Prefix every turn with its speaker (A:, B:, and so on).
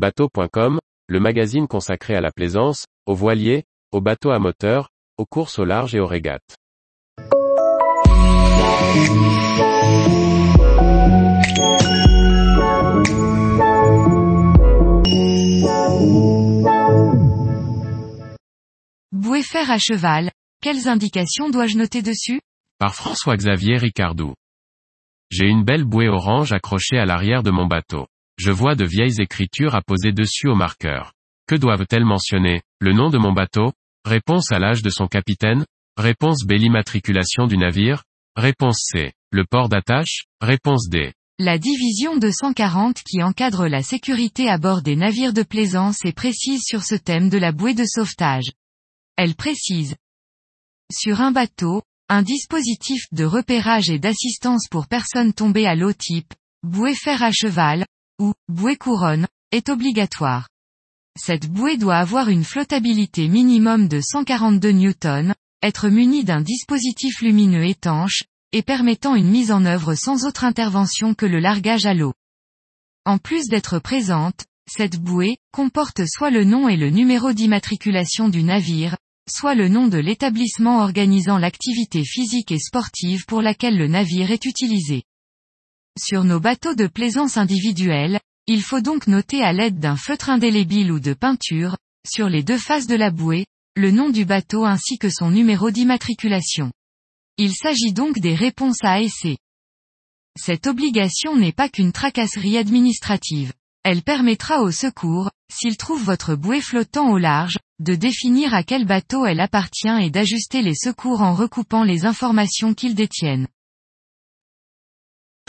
A: Bateau.com, le magazine consacré à la plaisance, aux voiliers, aux bateaux à moteur, aux courses au large et aux régates.
B: Bouée fer à cheval, quelles indications dois-je noter dessus?
A: Par François-Xavier Ricardou. J'ai une belle bouée orange accrochée à l'arrière de mon bateau. Je vois de vieilles écritures apposées dessus au marqueur. Que doivent-elles mentionner? Le nom de mon bateau? Réponse à l'âge de son capitaine Réponse B. L'immatriculation du navire Réponse C. Le port d'attache Réponse D.
B: La division 240 qui encadre la sécurité à bord des navires de plaisance est précise sur ce thème de la bouée de sauvetage. Elle précise. Sur un bateau, un dispositif de repérage et d'assistance pour personnes tombées à l'eau type, bouée fer à cheval, ou, bouée couronne, est obligatoire. Cette bouée doit avoir une flottabilité minimum de 142 newtons, être munie d'un dispositif lumineux étanche, et permettant une mise en œuvre sans autre intervention que le largage à l'eau. En plus d'être présente, cette bouée, comporte soit le nom et le numéro d'immatriculation du navire, soit le nom de l'établissement organisant l'activité physique et sportive pour laquelle le navire est utilisé. Sur nos bateaux de plaisance individuels, il faut donc noter à l'aide d'un feutre indélébile ou de peinture, sur les deux faces de la bouée, le nom du bateau ainsi que son numéro d'immatriculation. Il s'agit donc des réponses à essai. Cette obligation n'est pas qu'une tracasserie administrative. Elle permettra au secours, s'il trouve votre bouée flottant au large, de définir à quel bateau elle appartient et d'ajuster les secours en recoupant les informations qu'ils détiennent.